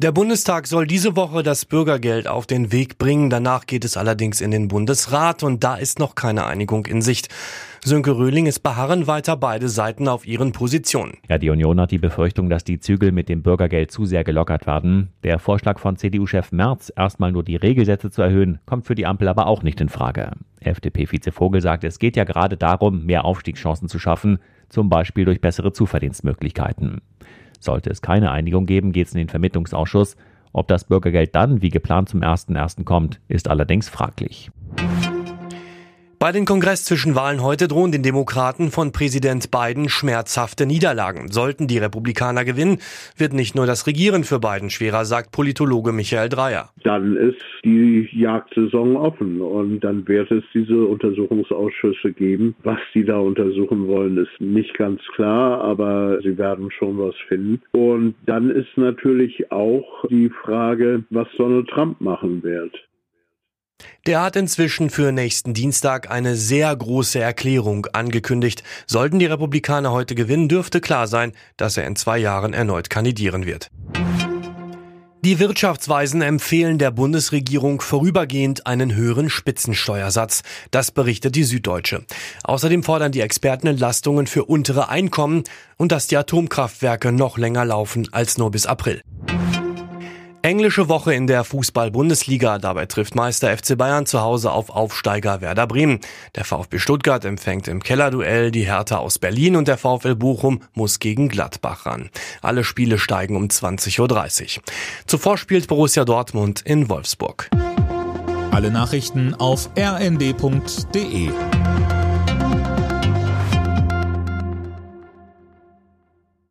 Der Bundestag soll diese Woche das Bürgergeld auf den Weg bringen. Danach geht es allerdings in den Bundesrat und da ist noch keine Einigung in Sicht. Sönke Röhling ist beharren weiter beide Seiten auf ihren Positionen. Ja, die Union hat die Befürchtung, dass die Zügel mit dem Bürgergeld zu sehr gelockert werden. Der Vorschlag von CDU-Chef Merz, erstmal nur die Regelsätze zu erhöhen, kommt für die Ampel aber auch nicht in Frage. FDP-Vize Vogel sagt, es geht ja gerade darum, mehr Aufstiegschancen zu schaffen, zum Beispiel durch bessere Zuverdienstmöglichkeiten. Sollte es keine Einigung geben, geht es in den Vermittlungsausschuss. Ob das Bürgergeld dann wie geplant zum 1.1. kommt, ist allerdings fraglich. Bei den Kongresszwischenwahlen heute drohen den Demokraten von Präsident Biden schmerzhafte Niederlagen. Sollten die Republikaner gewinnen, wird nicht nur das Regieren für Biden schwerer, sagt Politologe Michael Dreyer. Dann ist die Jagdsaison offen und dann wird es diese Untersuchungsausschüsse geben. Was die da untersuchen wollen, ist nicht ganz klar, aber sie werden schon was finden. Und dann ist natürlich auch die Frage, was Donald Trump machen wird. Der hat inzwischen für nächsten Dienstag eine sehr große Erklärung angekündigt. Sollten die Republikaner heute gewinnen, dürfte klar sein, dass er in zwei Jahren erneut kandidieren wird. Die Wirtschaftsweisen empfehlen der Bundesregierung vorübergehend einen höheren Spitzensteuersatz. Das berichtet die Süddeutsche. Außerdem fordern die Experten Entlastungen für untere Einkommen und dass die Atomkraftwerke noch länger laufen als nur bis April. Englische Woche in der Fußball-Bundesliga. Dabei trifft Meister FC Bayern zu Hause auf Aufsteiger Werder Bremen. Der VfB Stuttgart empfängt im Kellerduell die Hertha aus Berlin und der VfL Bochum muss gegen Gladbach ran. Alle Spiele steigen um 20.30 Uhr. Zuvor spielt Borussia Dortmund in Wolfsburg. Alle Nachrichten auf rnd.de